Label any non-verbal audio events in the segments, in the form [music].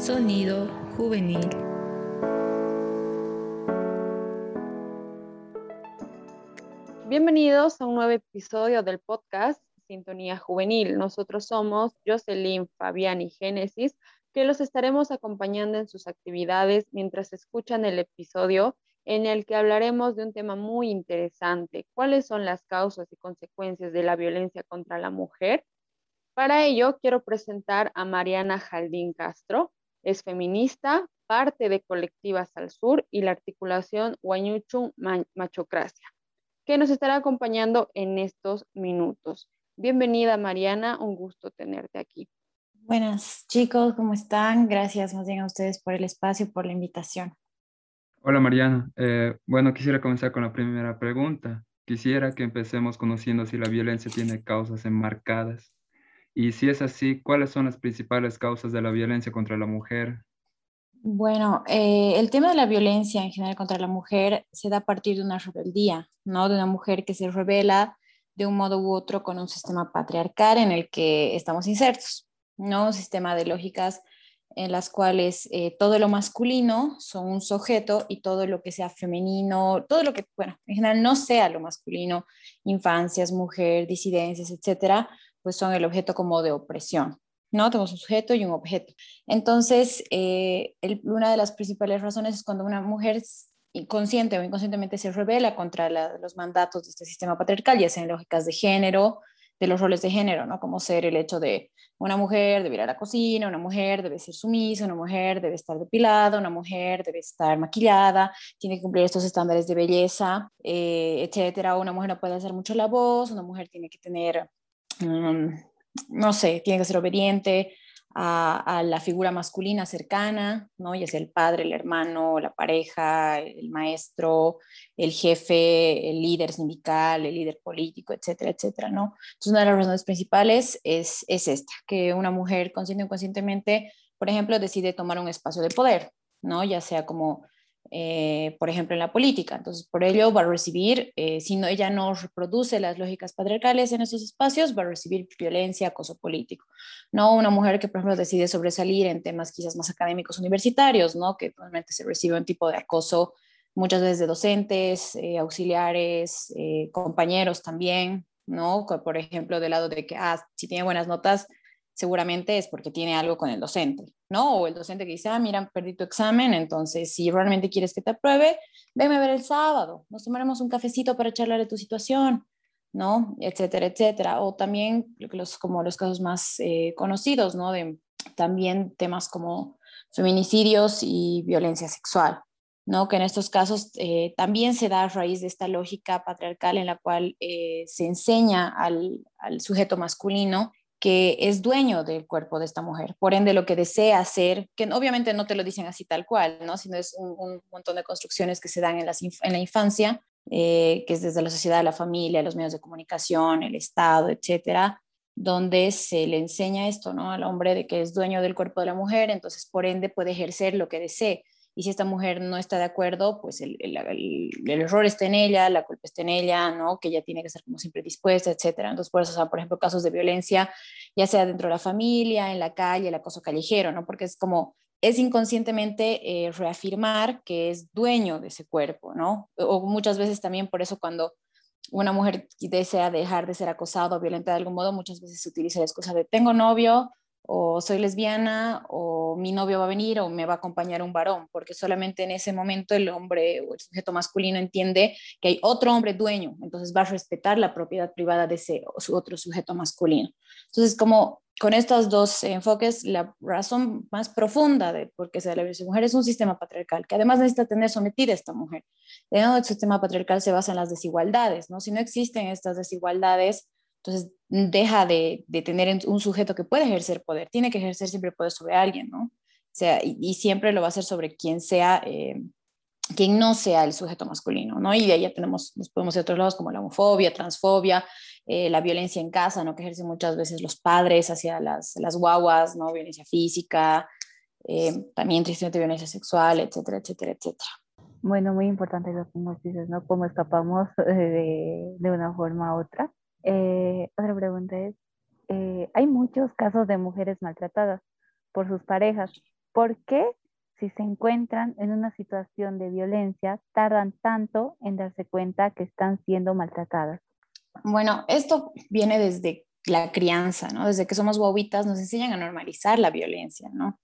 Sonido juvenil. Bienvenidos a un nuevo episodio del podcast Sintonía Juvenil. Nosotros somos Jocelyn, Fabián y Génesis, que los estaremos acompañando en sus actividades mientras escuchan el episodio en el que hablaremos de un tema muy interesante, cuáles son las causas y consecuencias de la violencia contra la mujer. Para ello, quiero presentar a Mariana Jaldín Castro. Es feminista, parte de Colectivas al Sur y la articulación Huañuchun Machocracia, que nos estará acompañando en estos minutos. Bienvenida, Mariana, un gusto tenerte aquí. Buenas chicos, ¿cómo están? Gracias más bien a ustedes por el espacio y por la invitación. Hola Mariana. Eh, bueno, quisiera comenzar con la primera pregunta. Quisiera que empecemos conociendo si la violencia tiene causas enmarcadas. Y si es así, ¿cuáles son las principales causas de la violencia contra la mujer? Bueno, eh, el tema de la violencia en general contra la mujer se da a partir de una rebeldía, ¿no? De una mujer que se revela de un modo u otro con un sistema patriarcal en el que estamos insertos, ¿no? Un sistema de lógicas en las cuales eh, todo lo masculino son un sujeto y todo lo que sea femenino, todo lo que, bueno, en general no sea lo masculino, infancias, mujer, disidencias, etcétera, pues son el objeto como de opresión, ¿no? Tenemos un sujeto y un objeto. Entonces, eh, una de las principales razones es cuando una mujer inconsciente o inconscientemente se revela contra los mandatos de este sistema patriarcal, ya sean lógicas de género, de los roles de género, ¿no? Como ser el hecho de una mujer debe ir a la cocina, una mujer debe ser sumisa, una mujer debe estar depilada, una mujer debe estar maquillada, tiene que cumplir estos estándares de belleza, eh, etcétera. Una mujer no puede hacer mucho la voz, una mujer tiene que tener, mm, no sé, tiene que ser obediente, a, la figura masculina cercana, ¿no? ya sea el padre, el hermano, la pareja, el maestro, el jefe, el líder sindical, el líder político, etcétera, etcétera. ¿no? Entonces, una de las razones principales es, es esta, que una mujer consciente o inconscientemente, por ejemplo, decide tomar un espacio de poder, ¿no? ya sea como eh, por ejemplo, en la política. Entonces, por ello va a recibir, eh, si no, ella no reproduce las lógicas patriarcales en esos espacios, va a recibir violencia, acoso político. No una mujer que, por ejemplo, decide sobresalir en temas quizás más académicos universitarios, ¿no? que normalmente se recibe un tipo de acoso muchas veces de docentes, eh, auxiliares, compañeros también, ¿no? Por ejemplo, del lado de que, ah, si tiene buenas notas, seguramente es porque tiene algo con el docente, ¿no? O el docente que dice, ah, mira, perdí tu examen, entonces si realmente quieres que te apruebe, venme a ver el sábado, nos tomaremos un cafecito para charlar de tu situación, ¿no? Etcétera, etcétera. O también los, como los casos más eh, conocidos, ¿no? De también temas como feminicidios y violencia sexual, ¿no? Que en estos casos eh, también se da a raíz de esta lógica patriarcal en la cual eh, se enseña al, al sujeto masculino que es dueño del cuerpo de esta mujer, por ende lo que desea hacer, que obviamente no te lo dicen así tal cual, ¿no? sino es un, montón de construcciones que se dan en, la infancia, eh, que es desde la sociedad, la familia, los medios de comunicación, el Estado, etcétera, donde se le enseña esto ¿no? al hombre de que es dueño del cuerpo de la mujer, entonces por ende puede ejercer lo que desee y si esta mujer no está de acuerdo, pues el, error está en ella, la culpa está en ella, ¿no? Que ella tiene que estar como siempre dispuesta, etcétera. Entonces, por eso, o sea, por ejemplo, casos de violencia, ya sea dentro de la familia, en la calle, el acoso callejero, ¿no? Porque es como, es inconscientemente eh, reafirmar que es dueño de ese cuerpo, ¿no? O muchas veces también por eso cuando una mujer desea dejar de ser acosada o violenta de algún modo, muchas veces se utiliza la excusa de tengo novio, o soy lesbiana, o mi novio va a venir, o me va a acompañar un varón, porque solamente en ese momento el hombre o el sujeto masculino entiende que hay otro hombre dueño, entonces va a respetar la propiedad privada de ese otro sujeto masculino. Entonces, como con estos dos enfoques, la razón más profunda de por qué se da la violencia mujer es un sistema patriarcal, que además necesita tener sometida a esta mujer. El sistema patriarcal se basa en las desigualdades, ¿no? Si no existen estas desigualdades, entonces, deja de, tener un sujeto que puede ejercer poder, tiene que ejercer siempre poder sobre alguien, ¿no? O sea, y, siempre lo va a hacer sobre quien sea, eh, quien no sea el sujeto masculino, ¿no? Y de ahí tenemos, nos podemos ir a otros lados como la homofobia, transfobia, eh, la violencia en casa, ¿no? Que ejercen muchas veces los padres hacia las, las guaguas, ¿no? Violencia física, eh, también tristemente violencia sexual, etcétera, etcétera, etcétera. Bueno, muy importante lo que nos dices, ¿no? Cómo escapamos de, de una forma u otra. Eh, otra pregunta es, eh, hay muchos casos de mujeres maltratadas por sus parejas ¿por qué si se encuentran en una situación de violencia tardan tanto en darse cuenta que están siendo maltratadas? Bueno, esto viene desde la crianza, ¿no? Desde que somos bobitas nos enseñan a normalizar la violencia, ¿no?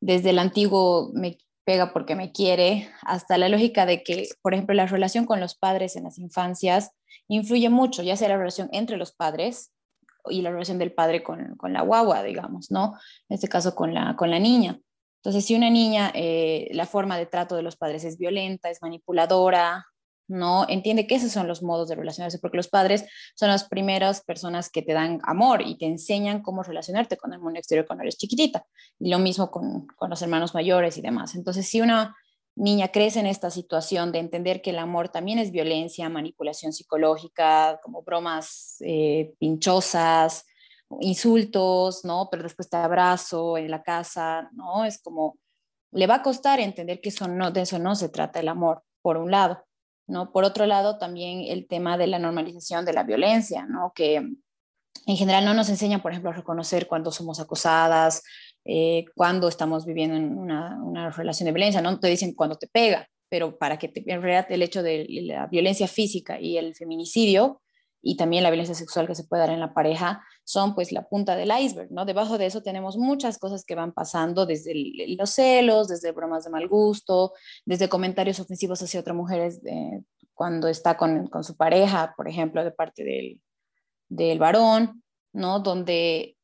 Desde el antiguo me pega porque me quiere, hasta la lógica de que, por ejemplo, la relación con los padres en las infancias influye mucho, ya sea la relación entre los padres y la relación del padre con, con la guagua, digamos, ¿no? En este caso con la, con la niña. Entonces, si una niña, eh, la forma de trato de los padres es violenta, es manipuladora, ¿no? Entiende que esos son los modos de relacionarse, porque los padres son las primeras personas que te dan amor y te enseñan cómo relacionarte con el mundo exterior cuando eres chiquitita. Y lo mismo con, con los hermanos mayores y demás. Entonces, si una niña crece en esta situación de entender que el amor también es violencia, manipulación psicológica, como bromas eh, pinchosas, insultos, ¿no? Pero después te abrazo en la casa, ¿no? Es como, le va a costar entender que eso no, de eso no se trata el amor, por un lado. ¿no? Por otro lado, también el tema de la normalización de la violencia, ¿no? Que en general no nos enseñan, por ejemplo, a reconocer cuando somos acosadas, eh, cuando estamos viviendo en una, una, relación de violencia, no te dicen cuando te pega, pero para que te, en realidad el hecho de la violencia física y el feminicidio y también la violencia sexual que se puede dar en la pareja son pues la punta del iceberg, ¿no? Debajo de eso tenemos muchas cosas que van pasando, desde los celos, desde bromas de mal gusto, desde comentarios ofensivos hacia otras mujeres eh, cuando está con, con, su pareja, por ejemplo, de parte del, del varón, ¿no? Donde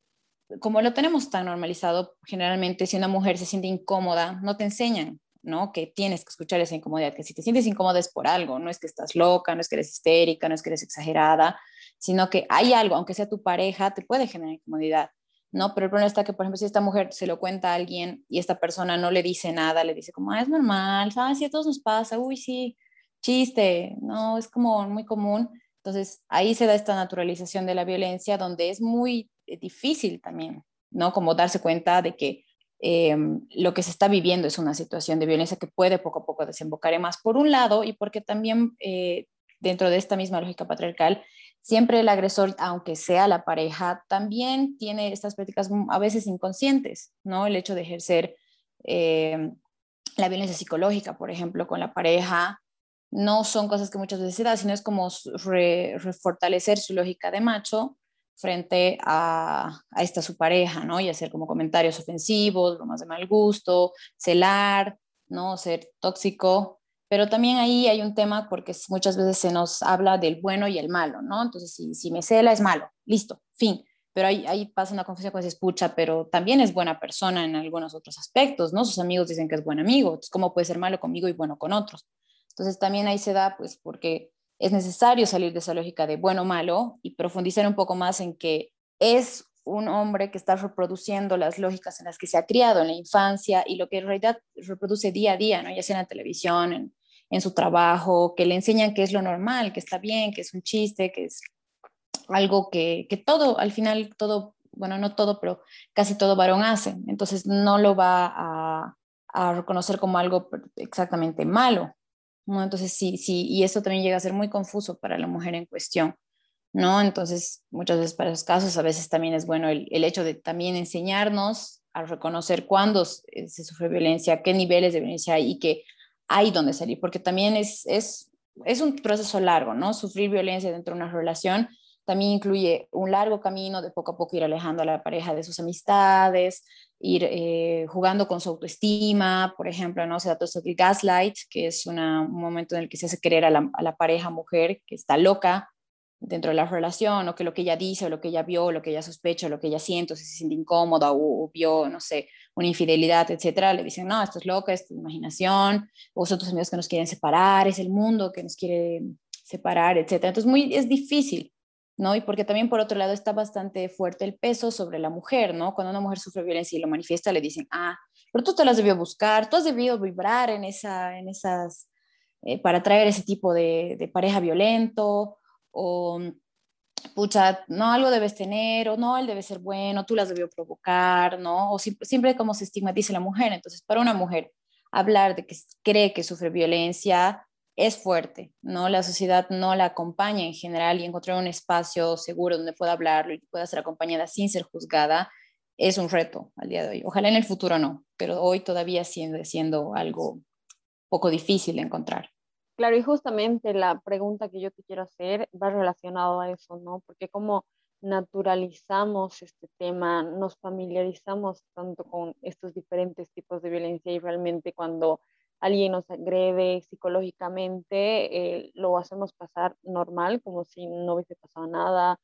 como lo tenemos tan normalizado, generalmente si una mujer se siente incómoda, no te enseñan ¿no? Que tienes que escuchar esa incomodidad, que si te sientes incómoda es por algo, no es que estás loca, no es que eres histérica, no es que eres exagerada, sino que hay algo, aunque sea tu pareja, te puede generar incomodidad, ¿no? Pero el problema está que, por ejemplo, si esta mujer se lo cuenta a alguien y esta persona no le dice nada, le dice como, ah, es normal, ¿sabes? Si a todos nos pasa, uy, sí, chiste, ¿no? Es como muy común. Entonces, ahí se da esta naturalización de la violencia donde es muy difícil también, ¿no? Como darse cuenta de que Em, lo que se está viviendo es una situación de violencia que puede poco a poco desembocar en más, por un lado, y porque también eh, dentro de esta misma lógica patriarcal, siempre el agresor, aunque sea la pareja, también tiene estas prácticas a veces inconscientes, ¿no? El hecho de ejercer em, la violencia psicológica, por ejemplo, con la pareja, no son cosas que muchas veces se da, sino es como refortalecer su lógica de macho frente a, esta su pareja, ¿no? Y hacer como comentarios ofensivos, bromas de mal gusto, celar, ¿no? Ser tóxico. Pero también ahí hay un tema porque muchas veces se nos habla del bueno y el malo, ¿no? Entonces, si, si me cela es malo, listo, fin. Pero ahí, ahí pasa una confusión cuando se escucha, pero también es buena persona en algunos otros aspectos, ¿no? Sus amigos dicen que es buen amigo, entonces, ¿cómo puede ser malo conmigo y bueno con otros? Entonces, también ahí se da, pues, porque es necesario salir de esa lógica de bueno o malo y profundizar un poco más en que es un hombre que está reproduciendo las lógicas en las que se ha criado en la infancia y lo que en realidad reproduce día a día, ¿no? ya sea en la televisión, en, su trabajo, que le enseñan que es lo normal, que está bien, que es un chiste, que es algo que, todo, al final, todo, bueno, no todo, pero casi todo varón hace. Entonces no lo va a reconocer como algo exactamente malo, ¿no? Entonces, sí, sí, y esto también llega a ser muy confuso para la mujer en cuestión, ¿no? Entonces, muchas veces para esos casos, a veces también es bueno el, el hecho de también enseñarnos a reconocer cuándo se sufre violencia, qué niveles de violencia hay y que hay donde salir, porque también es, es, es un proceso largo, ¿no? Sufrir violencia dentro de una relación también incluye un largo camino de poco a poco ir alejando a la pareja de sus amistades, ir eh, jugando con su autoestima, por ejemplo, ¿no? Se da todo esto del gaslight, que es un momento en el que se hace creer a la, pareja mujer que está loca dentro de la relación, o que lo que ella dice, o lo que ella vio, o lo que ella sospecha, o lo que ella siente, o si se siente incómoda, o, vio, no sé, una infidelidad, etcétera, le dicen, no, esto es loca, esto es imaginación, o son tus amigos que nos quieren separar, es el mundo que nos quiere separar, etcétera. Entonces, muy, es difícil ¿no? Y porque también por otro lado está bastante fuerte el peso sobre la mujer, ¿no? Cuando una mujer sufre violencia y lo manifiesta, le dicen, ah, pero tú te las debió buscar, tú has debido vibrar en, esa, en esas, eh, para traer ese tipo de, pareja violento, o, pucha, no, algo debes tener, o no, él debe ser bueno, tú las debió provocar, ¿no? O siempre como se estigmatiza la mujer. Entonces, para una mujer hablar de que cree que sufre violencia, es fuerte, ¿no? La sociedad no la acompaña en general y encontrar un espacio seguro donde pueda hablarlo y pueda ser acompañada sin ser juzgada es un reto al día de hoy. Ojalá en el futuro no, pero hoy todavía siendo, siendo algo poco difícil de encontrar. Claro, y justamente la pregunta que yo te quiero hacer va relacionado a eso, ¿no? Porque como naturalizamos este tema, nos familiarizamos tanto con estos diferentes tipos de violencia y realmente cuando alguien nos agrede psicológicamente, eh, lo hacemos pasar normal, como si no hubiese pasado nada,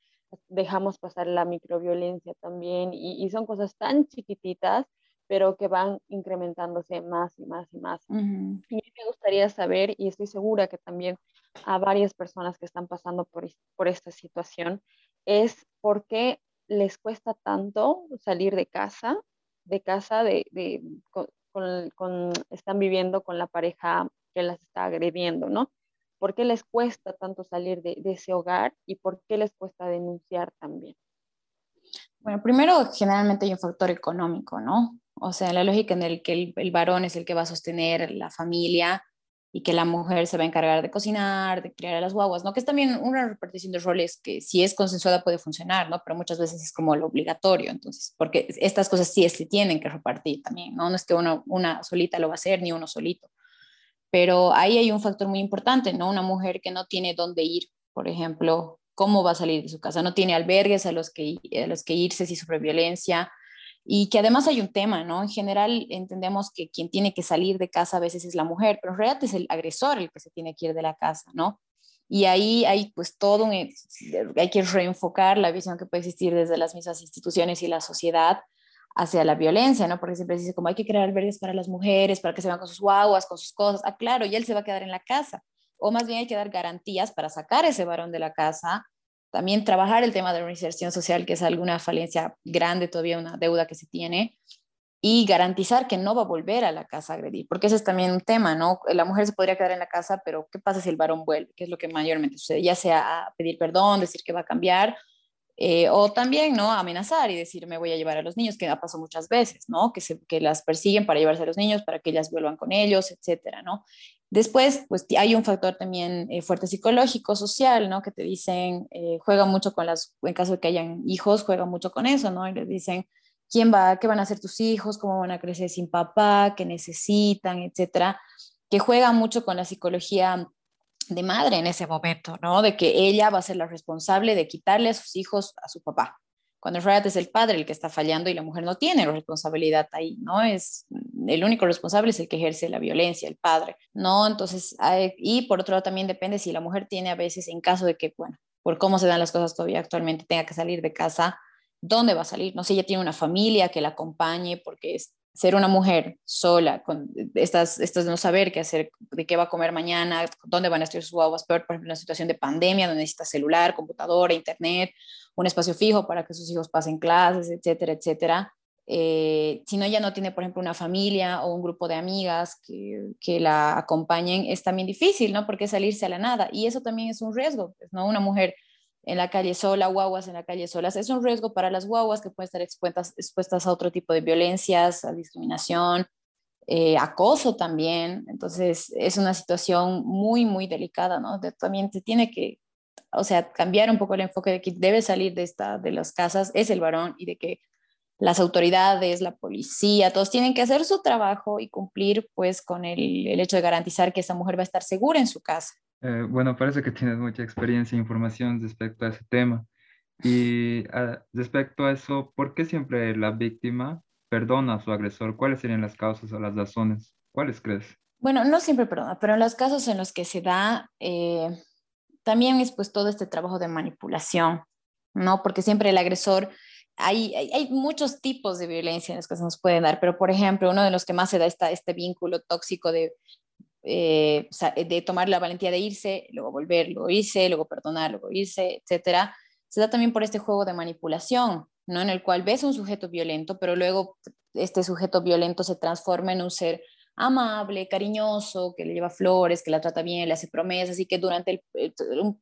dejamos pasar la microviolencia también y, son cosas tan chiquititas pero que van incrementándose más y más y más. Y me gustaría saber, y estoy segura que también a varias personas que están pasando por, por esta situación, es por qué les cuesta tanto salir de casa, de casa, de, de con, están viviendo con la pareja que las está agrediendo, ¿no? ¿Por qué les cuesta tanto salir de, ese hogar y por qué les cuesta denunciar también? Bueno, primero generalmente hay un factor económico, ¿no? O sea, la lógica en el que el, varón es el que va a sostener la familia y que la mujer se va a encargar de cocinar, de criar a las guaguas, ¿no? Que es también una repartición de roles que si es consensuada puede funcionar, ¿no? Pero muchas veces es como lo obligatorio, entonces, porque estas cosas sí se tienen que repartir también, ¿no? No es que uno, una solita lo va a hacer ni uno solito. Pero ahí hay un factor muy importante, ¿no? Una mujer que no tiene dónde ir, por ejemplo, ¿cómo va a salir de su casa? No tiene albergues a los que, a los que irse si sufre violencia, y que además hay un tema, ¿no? En general entendemos que quien tiene que salir de casa a veces es la mujer, pero en realidad es el agresor el que se tiene que ir de la casa, ¿no? Y ahí hay pues todo un, hay que reenfocar la visión que puede existir desde las mismas instituciones y la sociedad hacia la violencia, ¿no? Porque siempre se dice como hay que crear albergues para las mujeres, para que se van con sus guaguas, con sus cosas. Ah, claro, y él se va a quedar en la casa. O más bien hay que dar garantías para sacar a ese varón de la casa también trabajar el tema de la reinserción social, que es alguna falencia grande, todavía una deuda que se tiene, y garantizar que no va a volver a la casa a agredir, porque ese es también un tema, ¿no? La mujer se podría quedar en la casa, pero ¿qué pasa si el varón vuelve? ¿Qué es lo que mayormente sucede? Ya sea a pedir perdón, decir que va a cambiar, eh, o también, ¿no? Amenazar y decir, me voy a llevar a los niños, que ha pasado muchas veces, ¿no? Que, se, que las persiguen para llevarse a los niños, para que ellas vuelvan con ellos, etcétera, ¿no? Después, pues hay un factor también eh, fuerte psicológico, social, ¿no? Que te dicen, eh, juega mucho con las, en caso de que hayan hijos, juega mucho con eso, ¿no? Y les dicen, ¿quién va, qué van a hacer tus hijos, cómo van a crecer sin papá, qué necesitan, etcétera? Que juega mucho con la psicología de madre en ese momento, ¿no? De que ella va a ser la responsable de quitarle a sus hijos a su papá cuando en realidad es el padre el que está fallando y la mujer no tiene la responsabilidad ahí, ¿no? Es el único responsable es el que ejerce la violencia, el padre, ¿no? Entonces, y por otro lado también depende si la mujer tiene a veces, en caso de que, bueno, por cómo se dan las cosas todavía actualmente, tenga que salir de casa, ¿dónde va a salir? No sé, ella tiene una familia que la acompañe porque es, ser una mujer sola, con estas, estas no saber qué hacer, de qué va a comer mañana, dónde van a estar sus guaguas, peor, por ejemplo, una situación de pandemia donde necesita celular, computadora, internet, un espacio fijo para que sus hijos pasen clases, etcétera, etcétera. Eh, si no, ella no tiene, por ejemplo, una familia o un grupo de amigas que, que, la acompañen, es también difícil, ¿no? Porque salirse a la nada. Y eso también es un riesgo, pues, ¿no? Una mujer en la calle sola, guaguas en la calle solas, es un riesgo para las guaguas que pueden estar expuestas, expuestas a otro tipo de violencias, a discriminación, eh, acoso también. Entonces, es una situación muy, muy delicada, ¿no? también se tiene que, o sea, cambiar un poco el enfoque de que debe salir de, esta, de las casas es el varón y de que las autoridades, la policía, todos tienen que hacer su trabajo y cumplir pues con el, el hecho de garantizar que esa mujer va a estar segura en su casa. Eh, bueno, parece que tienes mucha experiencia e información respecto a ese tema. Y ah, respecto a eso, ¿por qué siempre la víctima perdona a su agresor? ¿Cuáles serían las causas o las razones? ¿Cuáles crees? Bueno, no siempre perdona, pero en los casos en los que se da, eh, también es pues todo este trabajo de manipulación, ¿no? Porque siempre el agresor, hay, muchos tipos de violencia en los que se nos pueden dar, pero por ejemplo, uno de los que más se da está este vínculo tóxico de eh, de tomar la valentía de irse, luego volver, luego irse, luego perdonar, luego irse, etcétera, se da también por este juego de manipulación, ¿no? En el cual ves un sujeto violento, pero luego este sujeto violento se transforma en un ser amable, cariñoso, que le lleva flores, que la trata bien, le hace promesas y que durante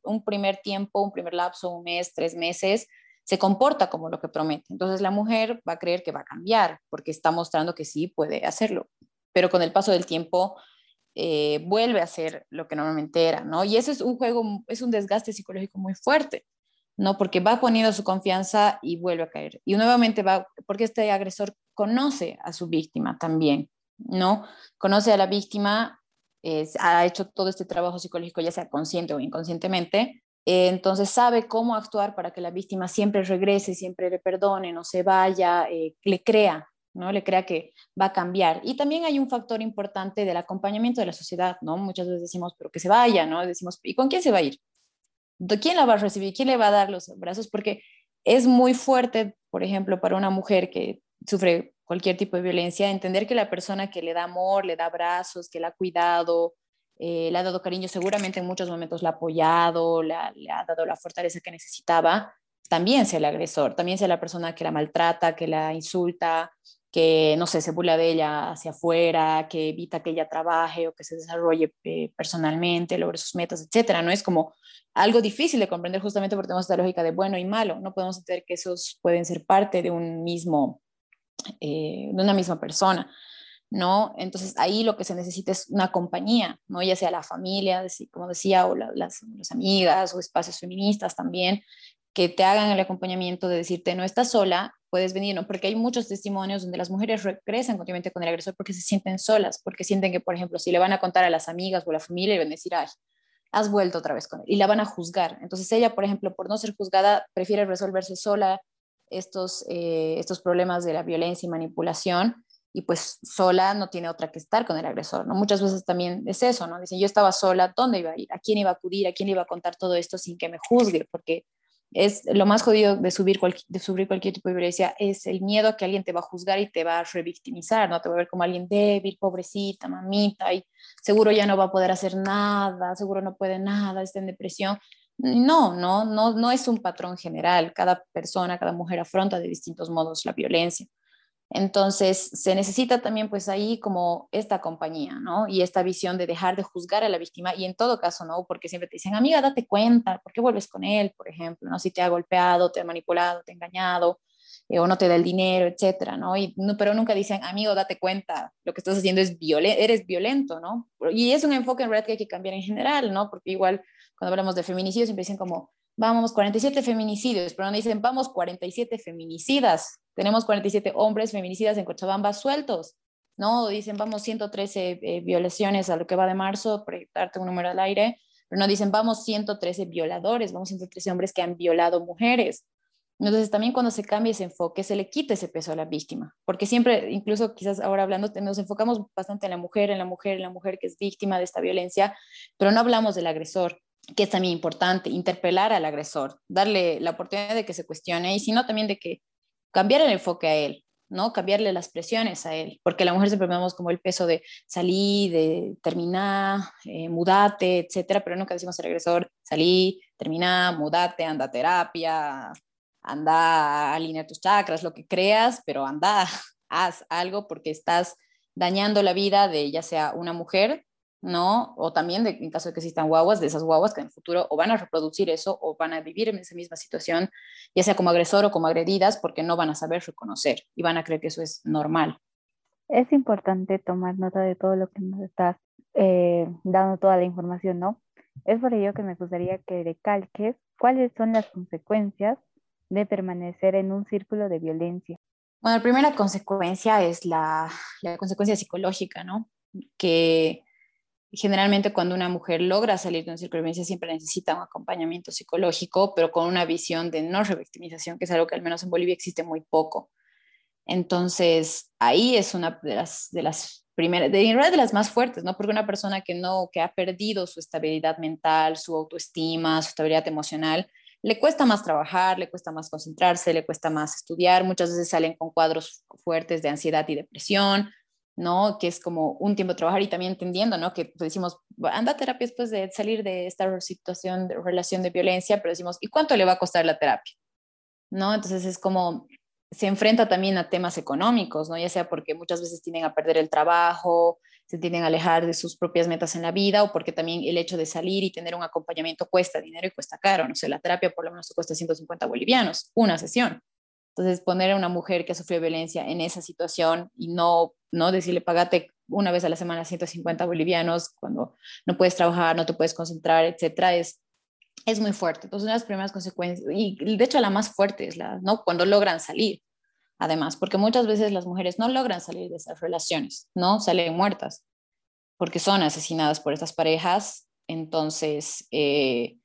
un, primer tiempo, un primer lapso, un mes, tres meses, se comporta como lo que promete. Entonces la mujer va a creer que va a cambiar porque está mostrando que sí puede hacerlo. Pero con el paso del tiempo eh, vuelve a ser lo que normalmente era, ¿no? Y eso es un juego, es un desgaste psicológico muy fuerte, ¿no? Porque va poniendo su confianza y vuelve a caer. Y nuevamente va, porque este agresor conoce a su víctima también, ¿no? Conoce a la víctima, ha hecho todo este trabajo psicológico, ya sea consciente o inconscientemente, eh, entonces sabe cómo actuar para que la víctima siempre regrese, siempre le perdone, no se vaya, eh, le crea, ¿no? Le crea que va a cambiar. Y también hay un factor importante del acompañamiento de la sociedad, ¿no? Muchas veces decimos, pero que se vaya, ¿no? Decimos, ¿y con quién se va a ir? ¿Quién la va a recibir? ¿Quién le va a dar los brazos? Porque es muy fuerte, por ejemplo, para una mujer que sufre cualquier tipo de violencia, entender que la persona que le da amor, le da brazos, que la ha cuidado, eh, le ha dado cariño, seguramente en muchos momentos la ha apoyado, le ha, dado la fortaleza que necesitaba, también sea el agresor, también sea la persona que la maltrata, que la insulta, que, no sé, se burla de ella hacia afuera, que evita que ella trabaje o que se desarrolle eh, personalmente, logre sus metas, etcétera, ¿no? Es como algo difícil de comprender justamente porque tenemos esta lógica de bueno y malo, no podemos entender que esos pueden ser parte de un mismo, eh, de una misma persona, ¿no? Entonces ahí lo que se necesita es una compañía, ¿no? Ya sea la familia, como decía, o las, las amigas o espacios feministas también, que te hagan el acompañamiento de decirte, no estás sola, puedes venir, ¿no? Porque hay muchos testimonios donde las mujeres regresan continuamente con el agresor porque se sienten solas, porque sienten que, por ejemplo, si le van a contar a las amigas o a la familia, le van a decir, ay, has vuelto otra vez con él, y la van a juzgar. Entonces ella, por ejemplo, por no ser juzgada, prefiere resolverse sola estos, eh, estos problemas de la violencia y manipulación, y pues sola no tiene otra que estar con el agresor, ¿no? Muchas veces también es eso, ¿no? Dicen, yo estaba sola, ¿dónde iba a ir? ¿A quién iba a acudir? ¿A quién iba a contar todo esto sin que me juzgue? Porque es lo más jodido de, subir de sufrir cualquier tipo de violencia, es el miedo a que alguien te va a juzgar y te va a revictimizar, ¿no? Te va a ver como alguien débil, pobrecita, mamita, y seguro ya no va a poder hacer nada, seguro no puede nada, está en depresión. No, no, no, no es un patrón general. Cada persona, cada mujer afronta de distintos modos la violencia. Entonces, se necesita también pues ahí como esta compañía, ¿no? Y esta visión de dejar de juzgar a la víctima y en todo caso, ¿no? Porque siempre te dicen, amiga, date cuenta, ¿por qué vuelves con él, por ejemplo, ¿no? Si te ha golpeado, te ha manipulado, te ha engañado eh, o no te da el dinero, etcétera, ¿no? Y, no, Pero nunca dicen, amigo, date cuenta, lo que estás haciendo es violento, eres violento, ¿no? Y es un enfoque en realidad que hay que cambiar en general, ¿no? Porque igual cuando hablamos de feminicidio siempre dicen como, vamos, 47 feminicidios, pero no dicen, vamos, 47 feminicidas, tenemos 47 hombres feminicidas en Cochabamba sueltos, ¿no? Dicen, vamos, 113 eh, violaciones a lo que va de marzo, proyectarte un número al aire, pero no dicen, vamos, 113 violadores, vamos, 113 hombres que han violado mujeres. Entonces, también cuando se cambia ese enfoque, se le quita ese peso a la víctima, porque siempre, incluso quizás ahora hablando, nos enfocamos bastante en la mujer, en la mujer, en la mujer que es víctima de esta violencia, pero no hablamos del agresor, que es también importante, interpelar al agresor, darle la oportunidad de que se cuestione y sino también de que cambiar el enfoque a él, ¿no? Cambiarle las presiones a él, porque la mujer siempre vemos como el peso de salir, de terminar, eh, mudate, etcétera, pero nunca decimos al agresor, salí, termina, mudate, anda a terapia, anda a alinear tus chakras, lo que creas, pero anda, [laughs] haz algo porque estás dañando la vida de ya sea una mujer ¿no? O también de, en caso de que existan guaguas, de esas guaguas que en el futuro o van a reproducir eso o van a vivir en esa misma situación, ya sea como agresor o como agredidas, porque no van a saber reconocer y van a creer que eso es normal. Es importante tomar nota de todo lo que nos estás eh, dando, toda la información, ¿no? Es por ello que me gustaría que recalques cuáles son las consecuencias de permanecer en un círculo de violencia. Bueno, la primera consecuencia es la, la consecuencia psicológica, ¿no? Que generalmente cuando una mujer logra salir de una círculo de violencia siempre necesita un acompañamiento psicológico, pero con una visión de no revictimización, que es algo que al menos en Bolivia existe muy poco. Entonces, ahí es una de las, de las primeras, de, de las más fuertes, ¿no? Porque una persona que no, que ha perdido su estabilidad mental, su autoestima, su estabilidad emocional, le cuesta más trabajar, le cuesta más concentrarse, le cuesta más estudiar, muchas veces salen con cuadros fuertes de ansiedad y depresión, ¿no? Que es como un tiempo de trabajar y también entendiendo, ¿no? Que pues, decimos, anda a terapia después de salir de esta situación de relación de violencia, pero decimos, ¿y cuánto le va a costar la terapia? ¿No? Entonces es como, se enfrenta también a temas económicos, ¿no? Ya sea porque muchas veces tienden a perder el trabajo, se tienden a alejar de sus propias metas en la vida o porque también el hecho de salir y tener un acompañamiento cuesta dinero y cuesta caro, no sé, la terapia por lo menos cuesta 150 bolivianos, una sesión. Entonces, poner a una mujer que ha sufrido violencia en esa situación y no, no decirle, pagate una vez a la semana 150 bolivianos cuando no puedes trabajar, no te puedes concentrar, etcétera, es, es muy fuerte. Entonces, una de las primeras consecuencias, y de hecho la más fuerte es la, ¿no? Cuando logran salir, además, porque muchas veces las mujeres no logran salir de esas relaciones, ¿no? Salen muertas porque son asesinadas por estas parejas. Entonces, eh,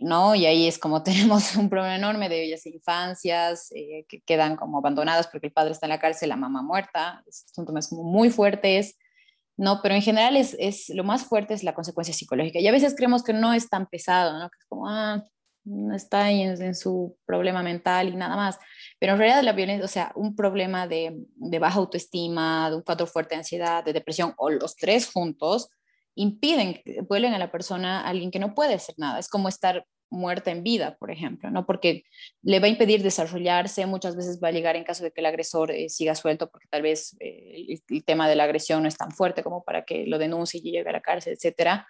¿no? Y ahí es como [laughs] tenemos un problema enorme de ellas infancias eh, que quedan como abandonadas porque el padre está en la cárcel, la mamá muerta, son temas como muy fuertes. ¿no? Pero en general es, es, lo más fuerte es la consecuencia psicológica. Y a veces creemos que no es tan pesado, ¿no? Que es como, ah, no está ahí en, su problema mental y nada más. Pero en realidad la violencia, o sea, un problema de, de baja autoestima, de un cuadro fuerte de ansiedad, de depresión, o los tres juntos, impiden, vuelven a la persona a alguien que no puede hacer nada. Es como estar muerta en vida, por ejemplo, ¿no? Porque le va a impedir desarrollarse, muchas veces va a llegar en caso de que el agresor eh, siga suelto, porque tal vez eh, el, tema de la agresión no es tan fuerte como para que lo denuncie y llegue a la cárcel, etcétera.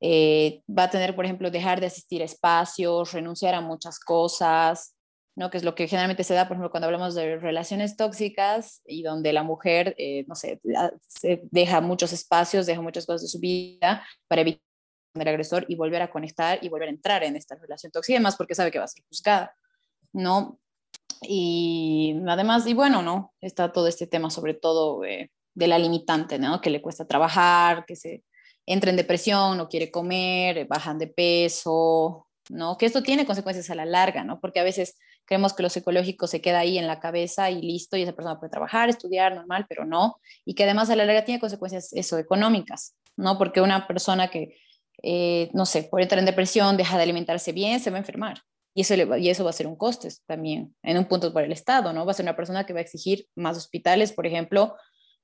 Eh, va a tener, por ejemplo, dejar de asistir a espacios, renunciar a muchas cosas, ¿no? Que es lo que generalmente se da, por ejemplo, cuando hablamos de relaciones tóxicas y donde la mujer, no sé, se deja muchos espacios, deja muchas cosas de su vida para evitar el agresor y volver a conectar y volver a entrar en esta relación tóxica, además porque sabe que va a ser juzgada, ¿no? Y además, y bueno, ¿no? Está todo este tema sobre todo eh, de la limitante, ¿no? Que le cuesta trabajar, que se entra en depresión, no quiere comer, bajan de peso, ¿no? Que esto tiene consecuencias a la larga, ¿no? Porque a veces creemos que lo psicológico se queda ahí en la cabeza y listo, y esa persona puede trabajar, estudiar normal, pero no, y que además a la larga tiene consecuencias eso, económicas, ¿no? Porque una persona que eh, no sé, por entrar en depresión, deja de alimentarse bien, se va a enfermar. Y eso, y eso va a ser un coste también, en un punto para el Estado, ¿no? Va a ser una persona que va a exigir más hospitales, por ejemplo,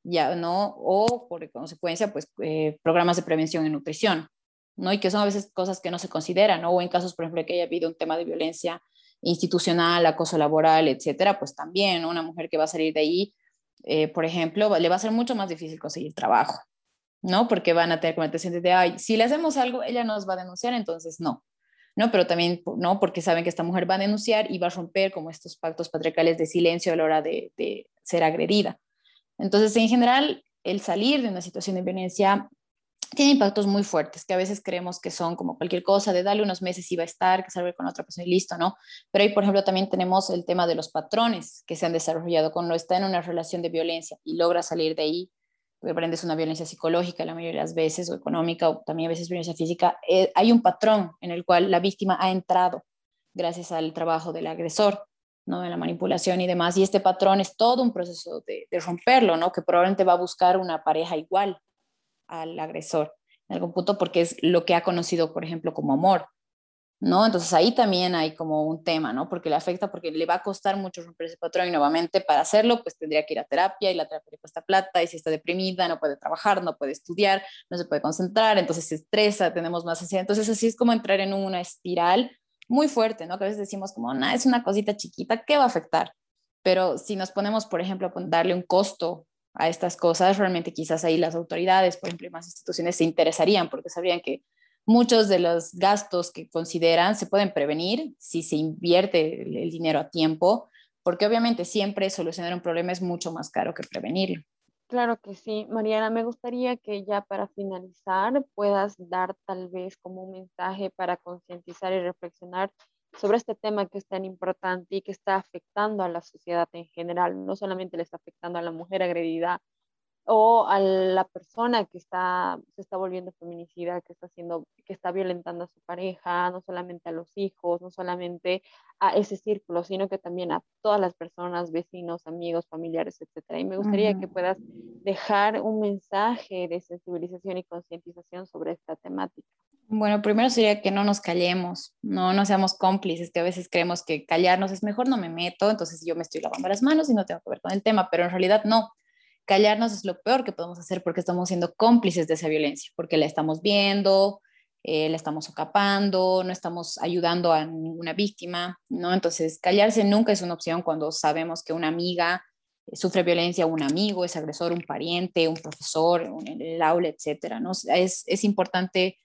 ya, ¿no? O por consecuencia, pues, eh, programas de prevención en nutrición, ¿no? Y que son a veces cosas que no se consideran, ¿no? O en casos, por ejemplo, que haya habido un tema de violencia institucional, acoso laboral, etcétera, pues también una mujer que va a salir de ahí, eh, por ejemplo, le va a ser mucho más difícil conseguir trabajo, ¿no? Porque van a tener el de, ay, si le hacemos algo, ella nos va a denunciar, entonces no, ¿no? Pero también, ¿no? Porque saben que esta mujer va a denunciar y va a romper como estos pactos patriarcales de silencio a la hora de, de ser agredida. Entonces, en general, el salir de una situación de violencia tiene impactos muy fuertes, que a veces creemos que son como cualquier cosa, de darle unos meses y va a estar, que salga con otra persona y listo, ¿no? Pero ahí, por ejemplo, también tenemos el tema de los patrones que se han desarrollado cuando está en una relación de violencia y logra salir de ahí, es una violencia psicológica la mayoría de las veces, o económica, o también a veces violencia física, eh, hay un patrón en el cual la víctima ha entrado gracias al trabajo del agresor, ¿no? En la manipulación y demás. Y este patrón es todo un proceso de, de romperlo, ¿no? Que probablemente va a buscar una pareja igual al agresor en algún punto porque es lo que ha conocido, por ejemplo, como amor. ¿no? Entonces ahí también hay como un tema, ¿no? Porque le afecta, porque le va a costar mucho romper ese patrón y nuevamente para hacerlo, pues tendría que ir a terapia y la terapia le cuesta plata y si está deprimida no puede trabajar, no puede estudiar, no se puede concentrar, entonces se estresa, tenemos más ansiedad. Entonces así es como entrar en una espiral muy fuerte, ¿no? Que a veces decimos como, no, es una cosita chiquita, ¿qué va a afectar? Pero si nos ponemos, por ejemplo, a darle un costo a estas cosas, realmente quizás ahí las autoridades, por ejemplo, y más instituciones se interesarían porque sabrían que muchos de los gastos que consideran se pueden prevenir si se invierte el, dinero a tiempo, porque obviamente siempre solucionar un problema es mucho más caro que prevenirlo. Claro que sí. Mariana, me gustaría que ya para finalizar puedas dar tal vez como un mensaje para concientizar y reflexionar sobre este tema que es tan importante y que está afectando a la sociedad en general. No solamente le está afectando a la mujer agredida o a la persona que está, se está volviendo feminicida, que está, haciendo, que está violentando a su pareja, no solamente a los hijos, no solamente a ese círculo, sino que también a todas las personas, vecinos, amigos, familiares, etc. Y me gustaría que puedas dejar un mensaje de sensibilización y concientización sobre esta temática. Bueno, primero sería que no nos callemos, no, no seamos cómplices, que a veces creemos que callarnos es mejor, no me meto, entonces yo me estoy lavando las manos y no tengo que ver con el tema, pero en realidad no callarnos es lo peor que podemos hacer porque estamos siendo cómplices de esa violencia, porque la estamos viendo, eh, la estamos socapando, no estamos ayudando a ninguna víctima, ¿no? Entonces, callarse nunca es una opción cuando sabemos que una amiga eh, sufre violencia, un amigo es agresor, un pariente, un profesor, en el aula, etcétera, ¿no? Es, es importante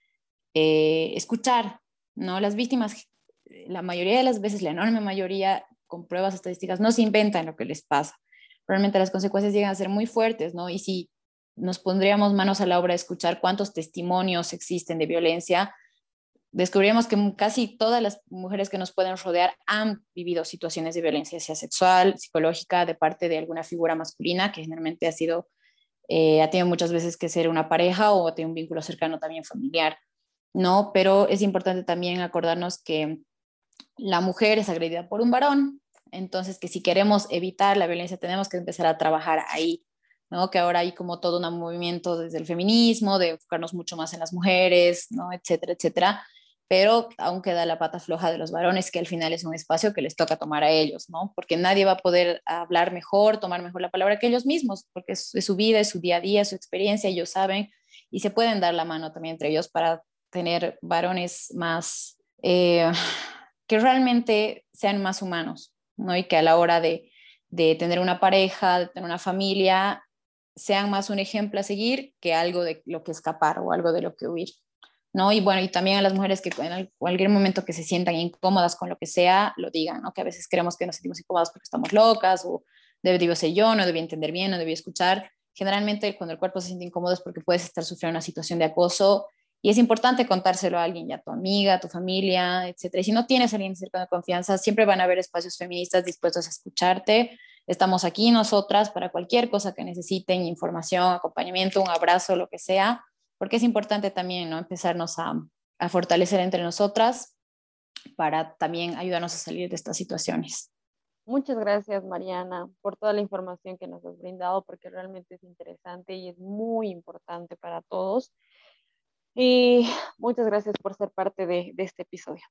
eh, escuchar, ¿no? Las víctimas, la mayoría de las veces, la enorme mayoría, con pruebas estadísticas, no se inventan lo que les pasa realmente las consecuencias llegan a ser muy fuertes, ¿no? Y si nos pondríamos manos a la obra de escuchar cuántos testimonios existen de violencia, descubrimos que casi todas las mujeres que nos pueden rodear han vivido situaciones de violencia, sea sexual, psicológica, de parte de alguna figura masculina, que generalmente ha sido, eh, ha tenido muchas veces que ser una pareja o tiene un vínculo cercano también familiar, ¿no? Pero es importante también acordarnos que la mujer es agredida por un varón, entonces que si queremos evitar la violencia tenemos que empezar a trabajar ahí, ¿no? Que ahora hay como todo un movimiento desde el feminismo, de enfocarnos mucho más en las mujeres, ¿no? Etcétera, etcétera pero aún queda la pata floja de los varones, que al final es un espacio que les toca tomar a ellos, ¿no? Porque nadie va a poder hablar mejor, tomar mejor la palabra que ellos mismos, porque es, su vida, es su día a día, su experiencia, ellos saben, y se pueden dar la mano también entre ellos para tener varones más, eh, que realmente sean más humanos, ¿no? Y que a la hora de, de tener una pareja, de tener una familia, sean más un ejemplo a seguir que algo de lo que escapar o algo de lo que huir. ¿no? Y bueno, y también a las mujeres que en cualquier momento que se sientan incómodas con lo que sea, lo digan, ¿no? Que a veces creemos que nos sentimos incómodas porque estamos locas o debo ser yo, no debí entender bien, no debí escuchar. Generalmente cuando el cuerpo se siente incómodo es porque puedes estar sufriendo una situación de acoso y es importante contárselo a alguien, ya a tu amiga, a tu familia, etcétera. Y si no tienes a alguien cerca de confianza, siempre van a haber espacios feministas dispuestos a escucharte. Estamos aquí nosotras para cualquier cosa que necesiten, información, acompañamiento, un abrazo, lo que sea porque es importante también ¿no? empezarnos a, a fortalecer entre nosotras para también ayudarnos a salir de estas situaciones. Muchas gracias, Mariana, por toda la información que nos has brindado, porque realmente es interesante y es muy importante para todos. Y muchas gracias por ser parte de, de, este episodio.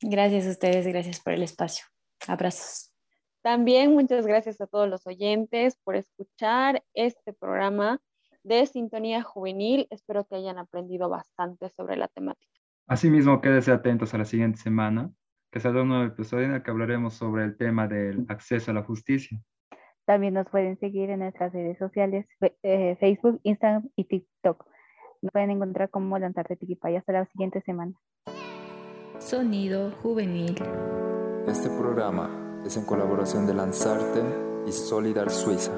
Gracias a ustedes, gracias por el espacio. Abrazos. También muchas gracias a todos los oyentes por escuchar este programa de Sintonía Juvenil. Espero que hayan aprendido bastante sobre la temática. Asimismo, quédense atentos a la siguiente semana, que será un nuevo episodio en el que hablaremos sobre el tema del acceso a la justicia. También nos pueden seguir en nuestras redes sociales, eh, Facebook, Instagram y TikTok. Nos pueden encontrar como Lanzarte Tiquipay. Hasta la siguiente semana. Sonido Juvenil. Este programa es en colaboración de Lanzarte y Solidar Suiza.